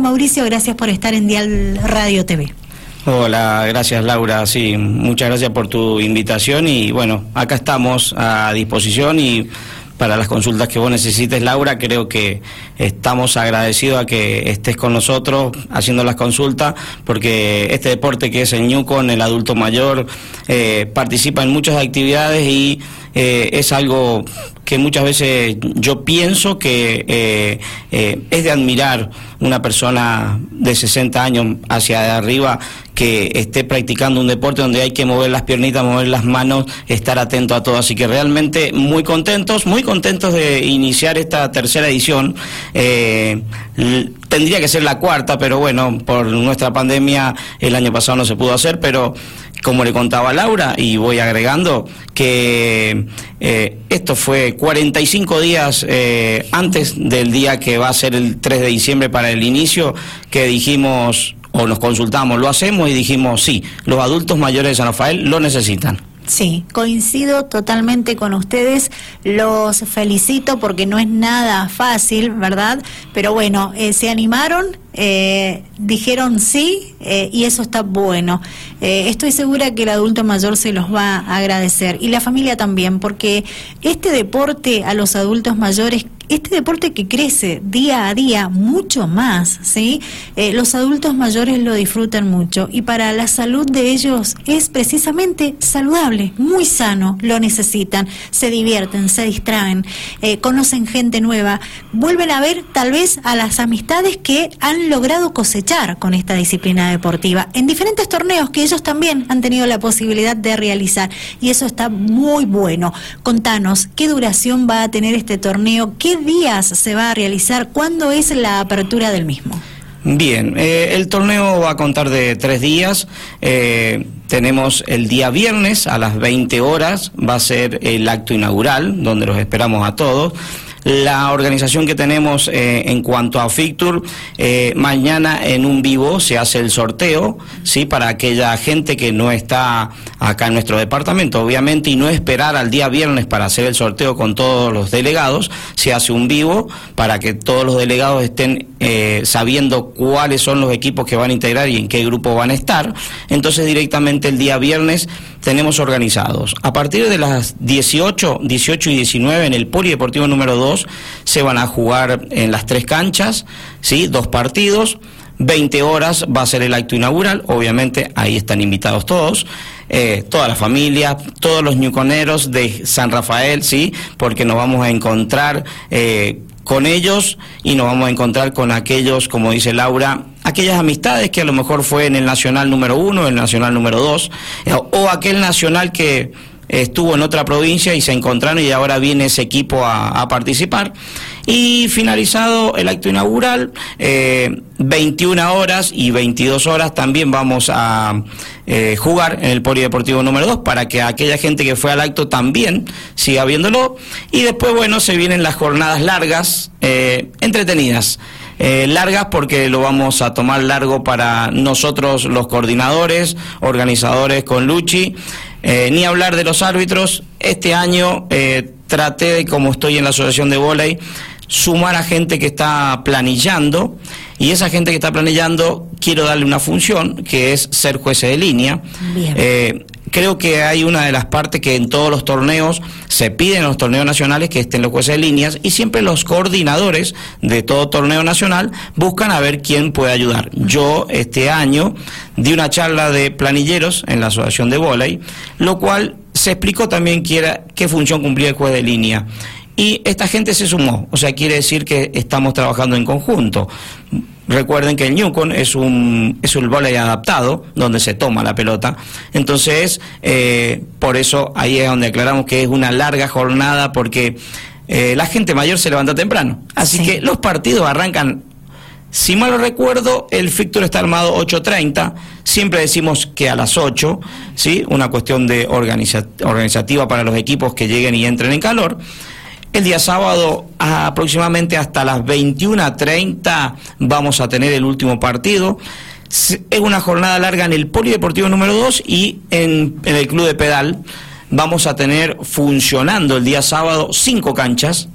Mauricio, gracias por estar en Dial Radio TV. Hola, gracias Laura, sí, muchas gracias por tu invitación y bueno, acá estamos a disposición y para las consultas que vos necesites, Laura. Creo que estamos agradecidos a que estés con nosotros haciendo las consultas, porque este deporte que es el Ñucon, el adulto mayor, eh, participa en muchas actividades y eh, es algo que muchas veces yo pienso que eh, eh, es de admirar una persona de 60 años hacia arriba que esté practicando un deporte donde hay que mover las piernitas, mover las manos, estar atento a todo. Así que realmente muy contentos, muy contentos de iniciar esta tercera edición. Tendría que ser la cuarta, pero bueno, por nuestra pandemia el año pasado no se pudo hacer, pero como le contaba Laura, y voy agregando que eh, esto fue 45 días eh, antes del día que va a ser el 3 de diciembre para el inicio, que dijimos o nos consultamos, lo hacemos y dijimos, sí, los adultos mayores de San Rafael lo necesitan. Sí, coincido totalmente con ustedes. Los felicito porque no es nada fácil, ¿verdad? Pero bueno, eh, se animaron, eh, dijeron sí eh, y eso está bueno. estoy segura que el adulto mayor se los va a agradecer y la familia también, porque este deporte a los adultos mayores este deporte que crece día a día mucho más, ¿sí? Eh, los adultos mayores lo disfrutan mucho y para la salud de ellos es precisamente saludable, muy sano, lo necesitan, se divierten, se distraen, eh, conocen gente nueva, vuelven a ver tal vez a las amistades que han logrado cosechar con esta disciplina deportiva en diferentes torneos que ellos también han tenido la posibilidad de realizar y eso está muy bueno. Contanos, ¿qué duración va a tener este torneo? ¿Qué días se va a realizar? ¿Cuándo es la apertura del mismo? Bien, eh, el torneo va a contar de tres días. Eh, tenemos el día viernes a las 20 horas, va a ser el acto inaugural, donde los esperamos a todos. La organización que tenemos eh, en cuanto a Fictur, eh, mañana en un vivo se hace el sorteo, ¿sí? Para aquella gente que no está acá en nuestro departamento, obviamente, y no esperar al día viernes para hacer el sorteo con todos los delegados, se hace un vivo para que todos los delegados estén eh, sabiendo cuáles son los equipos que van a integrar y en qué grupo van a estar. Entonces directamente el día viernes tenemos organizados. A partir de las 18, 18 y 19 en el Polideportivo número 2 se van a jugar en las tres canchas, ¿sí? dos partidos. 20 horas va a ser el acto inaugural, obviamente ahí están invitados todos, eh, toda la familia, todos los ñuconeros de San Rafael, ¿sí? Porque nos vamos a encontrar eh, con ellos y nos vamos a encontrar con aquellos, como dice Laura, aquellas amistades que a lo mejor fue en el Nacional número uno, el Nacional número dos, eh, o aquel Nacional que estuvo en otra provincia y se encontraron y ahora viene ese equipo a, participar. Y finalizado el acto inaugural, 21 eh, horas y 22 horas también vamos a eh, jugar en el Polideportivo número 2 para que aquella gente que fue al acto también siga viéndolo. Y después, bueno, se vienen las jornadas largas, eh, entretenidas. largas porque lo vamos a tomar largo para nosotros los coordinadores, organizadores con Luchi. Eh, ni hablar de los árbitros. Este año eh, traté de, como estoy en la asociación de volei, sumar a gente que está planillando y esa gente que está planillando quiero darle una función que es ser juez de línea. Eh, creo que hay una de las partes que en todos los torneos se piden en los torneos nacionales que estén los jueces de líneas y siempre los coordinadores de todo torneo nacional buscan a ver quién puede ayudar. Yo este año di una charla de planilleros en la Asociación de Voley, lo cual se explicó también qué, qué función cumplía el juez de línea. Y esta gente se sumó, o sea, quiere decir que estamos trabajando en conjunto. Recuerden que el Newcon es un, es un volei adaptado, donde se toma la pelota. Entonces, eh, por eso ahí es donde aclaramos que es una larga jornada, porque eh, la gente mayor se levanta temprano. Así que los partidos arrancan, si mal no recuerdo, el fixture está armado 8.30. Siempre decimos que a las 8, ¿sí? Una cuestión de organizativa para los equipos que lleguen y entren en calor. El día sábado, aproximadamente hasta las 21.30, vamos a tener el último partido. Es una jornada larga en el Polideportivo número 2 y en, el Club de Pedal. Vamos a tener funcionando el día sábado cinco canchas,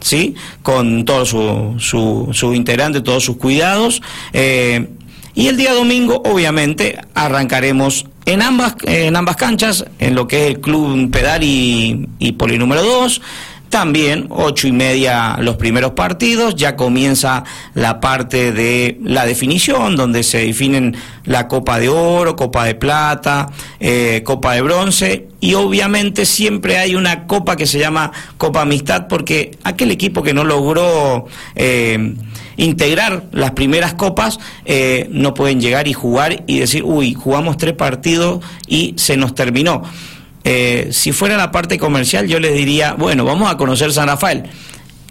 ¿sí? Con todos sus su, su integrantes, todos sus cuidados. Eh, y el día domingo, obviamente, arrancaremos en ambas, en ambas canchas, en lo que es el Club Pedal y, y Poli número 2. También, ocho y media los primeros partidos, ya comienza la parte de la definición, donde se definen la Copa de Oro, Copa de Plata, eh, Copa de Bronce, y obviamente siempre hay una copa que se llama Copa Amistad, porque aquel equipo que no logró eh, integrar las primeras copas, eh, no pueden llegar y jugar y decir, uy, jugamos tres partidos y se nos terminó. Eh, si fuera la parte comercial, yo les diría, bueno, vamos a conocer San Rafael.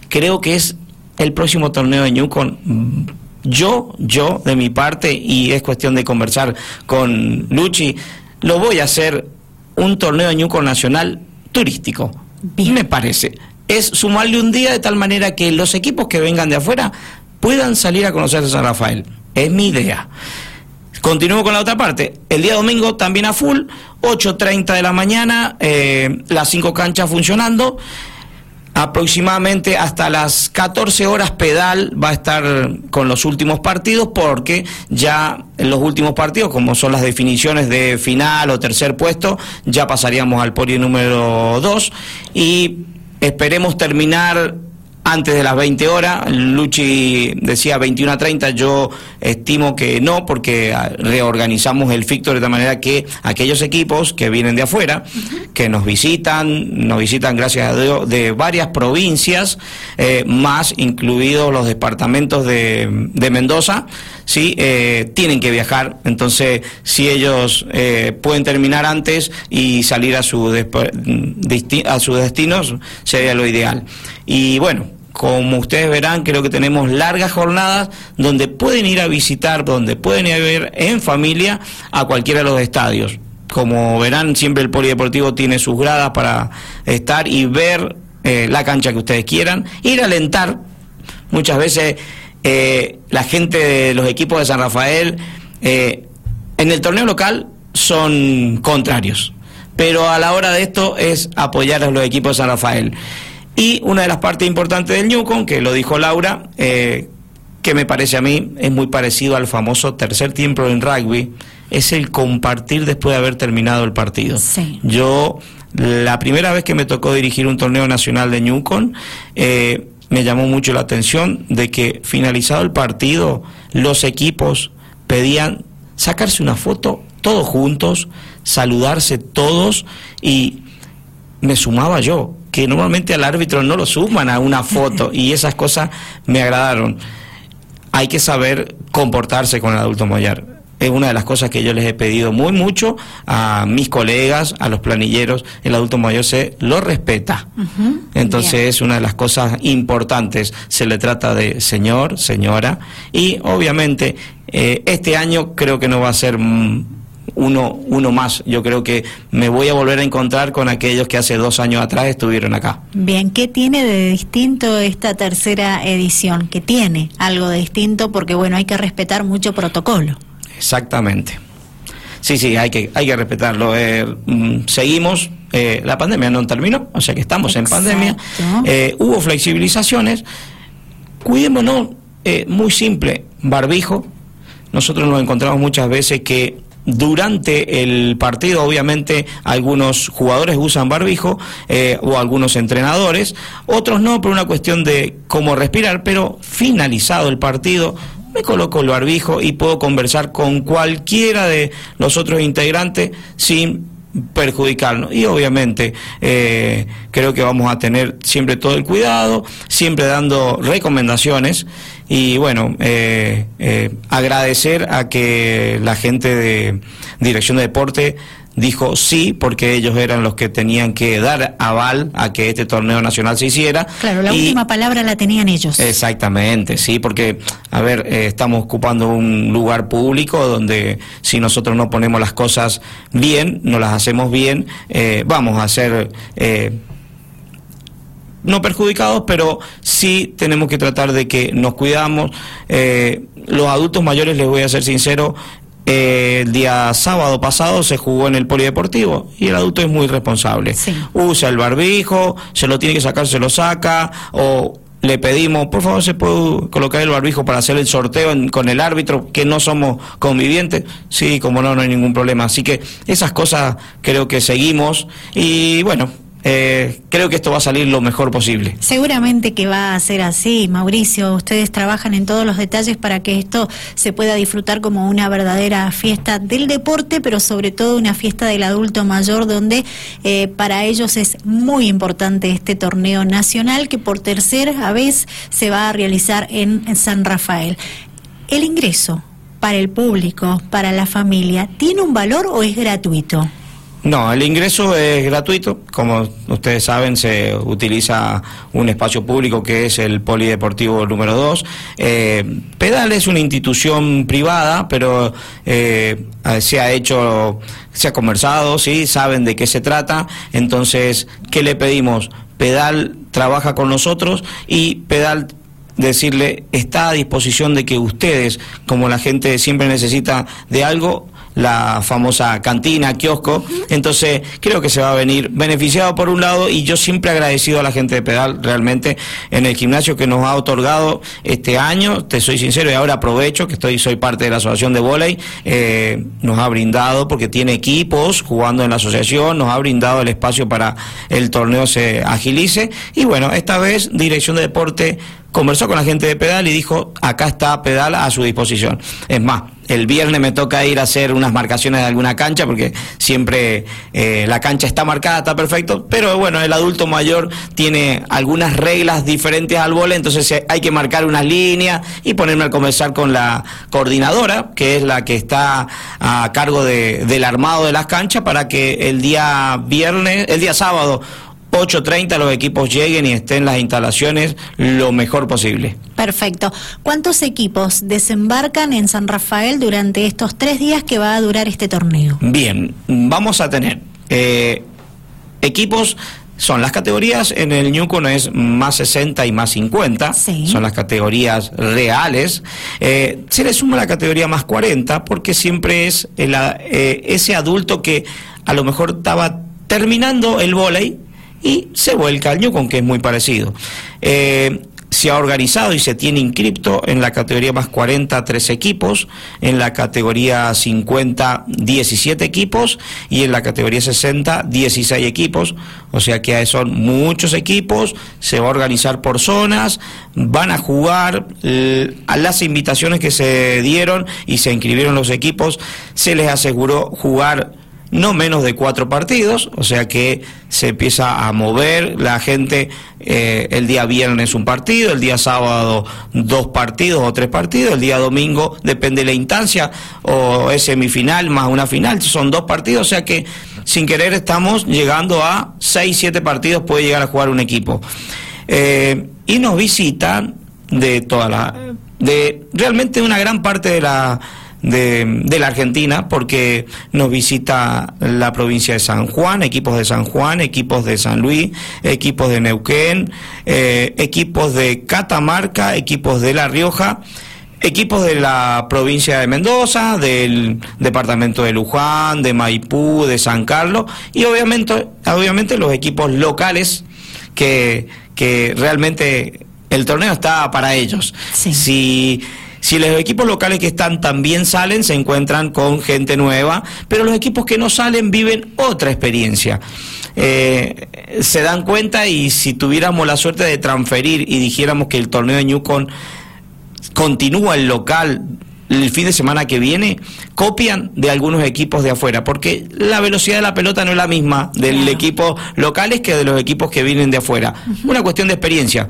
Creo que es el próximo torneo de Newcon. Yo, yo, de mi parte, y es cuestión de conversar con Luchi, lo voy a hacer un torneo de Newcon nacional turístico. Me parece. Es sumarle un día de tal manera que los equipos que vengan de afuera puedan salir a conocer a San Rafael. Es mi idea. Continúo con la otra parte. El día domingo también a full, 8.30 de la mañana, eh, las cinco canchas funcionando. Aproximadamente hasta las 14 horas pedal va a estar con los últimos partidos porque ya en los últimos partidos, como son las definiciones de final o tercer puesto, ya pasaríamos al podio número 2 y esperemos terminar antes de las 20 horas. Luchi decía 21 a 30, yo estimo que no, porque ah, reorganizamos el fictor de tal manera que aquellos equipos que vienen de afuera, que nos visitan, nos visitan gracias a Dios de varias provincias, eh, más incluidos los departamentos de, de Mendoza, sí, eh, tienen que viajar. Entonces, si ellos eh, pueden terminar antes y salir a su, a sus destinos, sería lo ideal. Y bueno, como ustedes verán, creo que tenemos largas jornadas donde pueden ir a visitar, donde pueden ir a ver en familia a cualquiera de los estadios. Como verán, siempre el polideportivo tiene sus gradas para estar y ver eh, la cancha que ustedes quieran, ir a alentar. Muchas veces eh, la gente de los equipos de San Rafael eh, en el torneo local son contrarios, pero a la hora de esto es apoyar a los equipos de San Rafael. Y una de las partes importantes del Newcom, que lo dijo Laura, eh, que me parece a mí es muy parecido al famoso tercer tiempo en rugby, es el compartir después de haber terminado el partido. Yo, la primera vez que me tocó dirigir un torneo nacional de Newcom, eh, me llamó mucho la atención de que finalizado el partido, los equipos pedían sacarse una foto todos juntos, saludarse todos y me sumaba yo que normalmente al árbitro no lo suman a una foto y esas cosas me agradaron. Hay que saber comportarse con el adulto mayor. Es una de las cosas que yo les he pedido muy mucho a mis colegas, a los planilleros. El adulto mayor se lo respeta. Entonces es una de las cosas importantes. Se le trata de señor, señora. Y obviamente eh, este año creo que no va a ser uno, uno más. Yo creo que me voy a volver a encontrar con aquellos que hace dos años atrás estuvieron acá. Bien, ¿qué tiene de distinto esta tercera edición? ¿Qué tiene algo de distinto? Porque bueno, hay que respetar mucho protocolo. Exactamente. Sí, sí, hay que, hay que respetarlo. Eh, mm, seguimos, eh, la pandemia no terminó, o sea que estamos en pandemia. Eh, hubo flexibilizaciones. Cuidémonos, muy simple, barbijo. Nosotros nos encontramos muchas veces que durante el partido, obviamente, algunos jugadores usan barbijo eh, o algunos entrenadores, otros no por una cuestión de cómo respirar, pero finalizado el partido, me coloco el barbijo y puedo conversar con cualquiera de los otros integrantes sin perjudicarnos. Y obviamente eh, creo que vamos a tener siempre todo el cuidado, siempre dando recomendaciones y bueno, eh, eh, agradecer a que la gente de Dirección de Deporte dijo sí, porque ellos eran los que tenían que dar aval a que este torneo nacional se hiciera. Claro, la última palabra la tenían ellos. Exactamente, sí, porque, a ver, eh, estamos ocupando un lugar público donde si nosotros no ponemos las cosas bien, no las hacemos bien, vamos a hacer no perjudicados, pero sí tenemos que tratar de que nos cuidamos. Eh, los adultos mayores, les voy a ser sincero, eh, el día sábado pasado se jugó en el polideportivo y el adulto es muy responsable. Usa el barbijo, se lo tiene que sacar, se lo saca, o le pedimos, por favor, se puede colocar el barbijo para hacer el sorteo con el árbitro, que no somos convivientes. Sí, como no, no hay ningún problema. Así que esas cosas creo que seguimos y bueno, eh, creo que esto va a salir lo mejor posible. Seguramente que va a ser así, Mauricio. Ustedes trabajan en todos los detalles para que esto se pueda disfrutar como una verdadera fiesta del deporte, pero sobre todo una fiesta del adulto mayor, donde eh, para ellos es muy importante este torneo nacional que por tercera vez se va a realizar en San Rafael. El ingreso para el público, para la familia, ¿tiene un valor o es gratuito? No, el ingreso es gratuito. Como ustedes saben, se utiliza un espacio público que es el Polideportivo número 2. Eh, Pedal es una institución privada, pero eh, se ha hecho, se ha conversado, ¿sí? saben de qué se trata. Entonces, ¿qué le pedimos? Pedal trabaja con nosotros y Pedal decirle está a disposición de que ustedes, como la gente siempre necesita de algo, la famosa cantina, kiosco. Entonces, creo que se va a venir beneficiado por un lado y yo siempre agradecido a la gente de Pedal realmente en el gimnasio que nos ha otorgado este año, te soy sincero y ahora aprovecho que estoy soy parte de la asociación de volei, eh, nos ha brindado porque tiene equipos jugando en la asociación, nos ha brindado el espacio para el torneo se agilice y bueno, esta vez Dirección de Deporte conversó con la gente de Pedal y dijo, acá está Pedal a su disposición. Es más, el viernes me toca ir a hacer unas marcaciones de alguna cancha, porque siempre eh, la cancha está marcada, está perfecto, pero bueno, el adulto mayor tiene algunas reglas diferentes al vole, entonces eh, hay que marcar unas líneas y ponerme a conversar con la coordinadora, que es la que está a cargo de, del armado de las canchas, para que el día viernes, el día sábado 8.30 los equipos lleguen y estén las instalaciones lo mejor posible. Perfecto. ¿Cuántos equipos desembarcan en San Rafael durante estos tres días que va a durar este torneo? Bien, vamos a tener eh, equipos son las categorías, en el no es más 60 y más 50, son las categorías reales. Eh, se le suma la categoría más 40 porque siempre es eh, ese adulto que a lo mejor estaba terminando el volei y se vuelca al con que es muy parecido. Eh, se ha organizado y se tiene inscripto en la categoría más 40 tres equipos, en la categoría 50 17 equipos y en la categoría 60 16 equipos, o sea que son muchos equipos, se va a organizar por zonas, van a jugar a las invitaciones que se dieron y se inscribieron los equipos, se les aseguró jugar no menos de cuatro partidos, o sea que se empieza a mover la gente eh, el día viernes un partido, el día sábado dos partidos o tres partidos, el día domingo depende de la instancia o es semifinal más una final, son dos partidos, o sea que sin querer estamos llegando a seis, siete partidos puede llegar a jugar un equipo. Eh, y nos visitan de toda la, de realmente una gran parte de la de, la Argentina, porque nos visita la provincia de San Juan, equipos de San Juan, equipos de San Luis, equipos de Neuquén, eh, equipos de Catamarca, equipos de La Rioja equipos de la provincia de Mendoza, del departamento de Luján, de Maipú, de San Carlos y obviamente, obviamente los equipos locales que, que realmente el torneo está para ellos. Si si los equipos locales que están también salen, se encuentran con gente nueva, pero los equipos que no salen viven otra experiencia. Eh, se dan cuenta y si tuviéramos la suerte de transferir y dijéramos que el torneo de Newcon continúa el local el fin de semana que viene, copian de algunos equipos de afuera, porque la velocidad de la pelota no es la misma del equipo locales que de los equipos que vienen de afuera. Una cuestión de experiencia.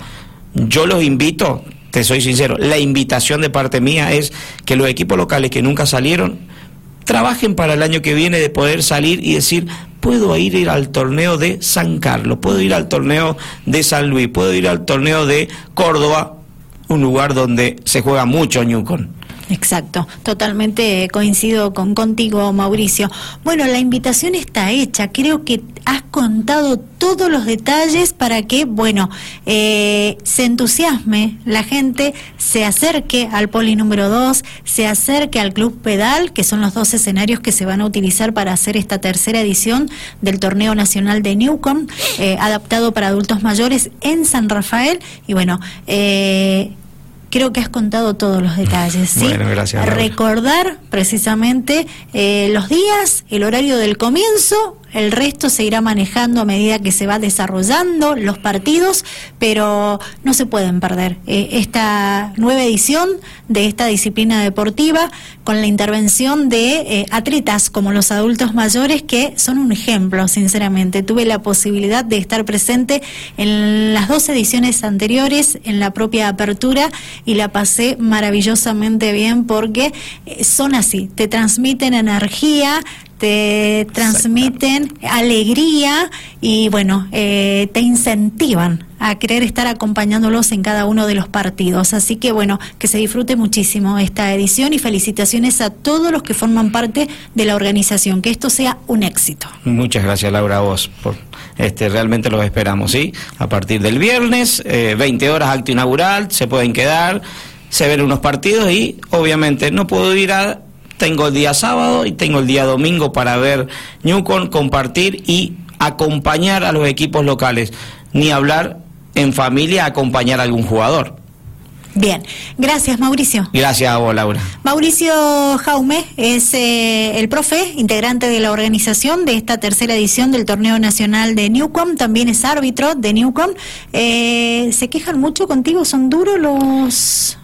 Yo los invito, te soy sincero, la invitación de parte mía es que los equipos locales que nunca salieron trabajen para el año que viene de poder salir y decir, puedo ir, ir al torneo de San Carlos, puedo ir al torneo de San Luis, puedo ir al torneo de Córdoba, un lugar donde se juega mucho Newcon. Exacto, totalmente coincido con contigo, Mauricio. Bueno, la invitación está hecha. Creo que has contado todos los detalles para que, bueno, eh, se entusiasme la gente, se acerque al poli número 2, se acerque al Club Pedal, que son los dos escenarios que se van a utilizar para hacer esta tercera edición del Torneo Nacional de Newcom, eh, adaptado para adultos mayores en San Rafael. Y bueno, eh, creo que has contado todos los detalles. ¿sí? Bueno, gracias. Recordar precisamente eh, los días, el horario del comienzo, el resto se irá manejando a medida que se va desarrollando los partidos, pero no se pueden perder eh, esta nueva edición de esta disciplina deportiva con la intervención de eh, atletas como los adultos mayores que son un ejemplo, sinceramente. Tuve la posibilidad de estar presente en las dos ediciones anteriores, en la propia apertura, y la pasé maravillosamente bien porque eh, son así, te transmiten energía, te transmiten alegría y bueno, eh, te incentivan a querer estar acompañándolos en cada uno de los partidos. Así que bueno, que se disfrute muchísimo esta edición y felicitaciones a todos los que forman parte de la organización, que esto sea un éxito. Muchas gracias Laura vos por este realmente los esperamos, ¿sí? A partir del viernes, 20 eh, horas acto inaugural, se pueden quedar, se ven unos partidos y obviamente no puedo ir a tengo el día sábado y tengo el día domingo para ver Newcon, compartir y acompañar a los equipos locales, ni hablar en familia, acompañar a algún jugador. Bien, gracias Mauricio. Gracias a vos, Laura. Mauricio Jaume es eh, el profe, integrante de la organización de esta tercera edición del Torneo Nacional de Newcom, también es árbitro de Newcom. Eh, ¿Se quejan mucho contigo? ¿Son duros los...?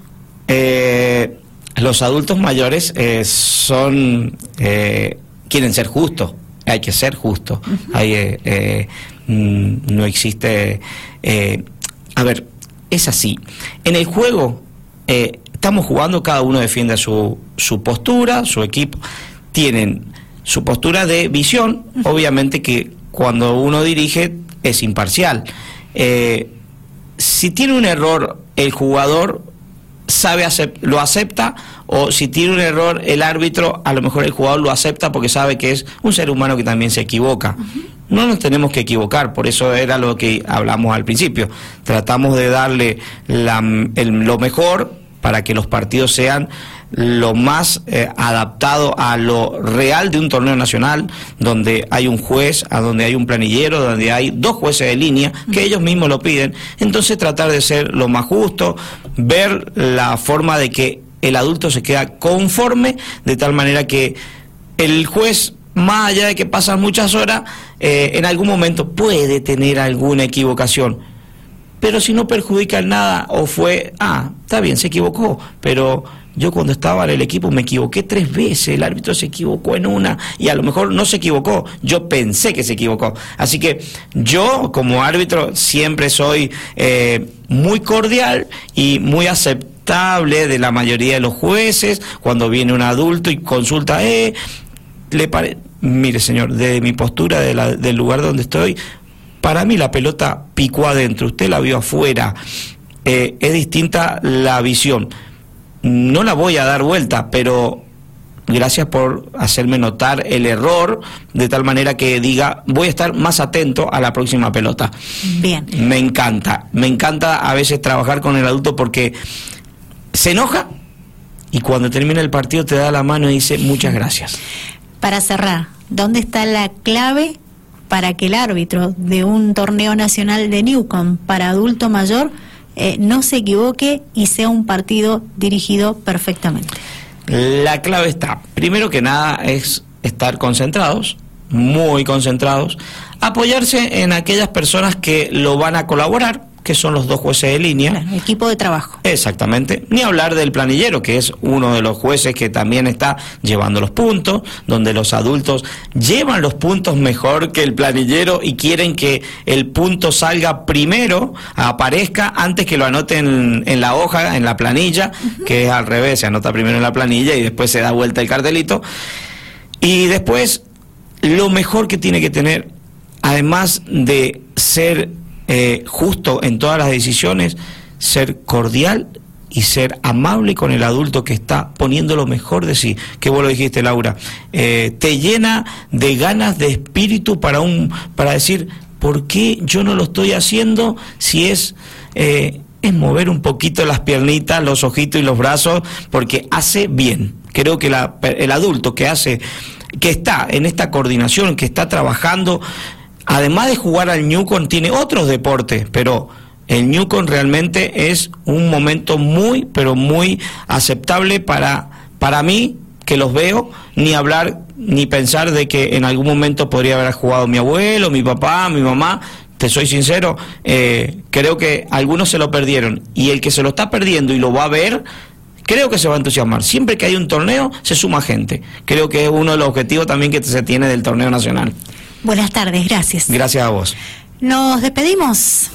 Eh, los adultos mayores eh, son eh, quieren ser justos. Hay que ser justo. Hay, eh, mm, no existe a ver es así. En el juego estamos jugando cada uno defiende su, su postura su equipo. Tienen su postura de visión. Obviamente que cuando uno dirige es imparcial. Si tiene un error el jugador sabe lo acepta o si tiene un error el árbitro, a lo mejor el jugador lo acepta porque sabe que es un ser humano que también se equivoca. No nos tenemos que equivocar, por eso era lo que hablamos al principio. Tratamos de darle lo mejor para que los partidos sean lo más eh, adaptado a lo real de un torneo nacional, donde hay un juez, a donde hay un planillero, donde hay dos jueces de línea, que ellos mismos lo piden. Entonces tratar de ser lo más justo, ver la forma de que el adulto se queda conforme, de tal manera que el juez más allá de que pasan muchas horas, eh, en algún momento puede tener alguna equivocación. Pero si no perjudica en nada o fue, ah, está bien, se equivocó, pero yo cuando estaba en el equipo me equivoqué tres veces, el árbitro se equivocó en una y a lo mejor no se equivocó, yo pensé que se equivocó. Así que yo como árbitro siempre soy eh, muy cordial y muy aceptable de la mayoría de los jueces cuando viene un adulto y consulta, eh, le pare... Mire señor, desde mi postura del lugar donde estoy, para mí la pelota picó adentro, usted la vio afuera, eh, es distinta la visión no la voy a dar vuelta, pero gracias por hacerme notar el error, de tal manera que diga, voy a estar más atento a la próxima pelota. Bien. Me encanta, me encanta a veces trabajar con el adulto porque se enoja y cuando termina el partido te da la mano y dice muchas gracias. Para cerrar, ¿dónde está la clave para que el árbitro de un torneo nacional de Newcom para adulto mayor eh, no se equivoque y sea un partido dirigido perfectamente? La clave está, primero que nada, es estar concentrados, muy concentrados, apoyarse en aquellas personas que lo van a colaborar, que son los dos jueces de línea. equipo de trabajo. Exactamente. Ni hablar del planillero, que es uno de los jueces que también está llevando los puntos, donde los adultos llevan los puntos mejor que el planillero y quieren que el punto salga primero, aparezca antes que lo anoten en, la hoja, en la planilla, que es al revés, se anota primero en la planilla y después se da vuelta el cartelito. Y después, lo mejor que tiene que tener, además de ser eh, justo en todas las decisiones, ser cordial y ser amable con el adulto que está poniendo lo mejor de sí, que vos lo dijiste Laura, eh, te llena de ganas de espíritu para, un, para decir, ¿por qué yo no lo estoy haciendo si es... Eh, es mover un poquito las piernitas, los ojitos y los brazos, porque hace bien. Creo que el adulto que hace, que está en esta coordinación, que está trabajando, además de jugar al Newcon, tiene otros deportes, pero el Newcon realmente es un momento muy, pero muy aceptable para, para mí, que los veo, ni hablar ni pensar de que en algún momento podría haber jugado mi abuelo, mi papá, mi mamá. Te soy sincero, eh, creo que algunos se lo perdieron y el que se lo está perdiendo y lo va a ver, creo que se va a entusiasmar. Siempre que hay un torneo, se suma gente. Creo que es uno de los objetivos también que se tiene del torneo nacional. Buenas tardes, gracias. Gracias a vos. Nos despedimos.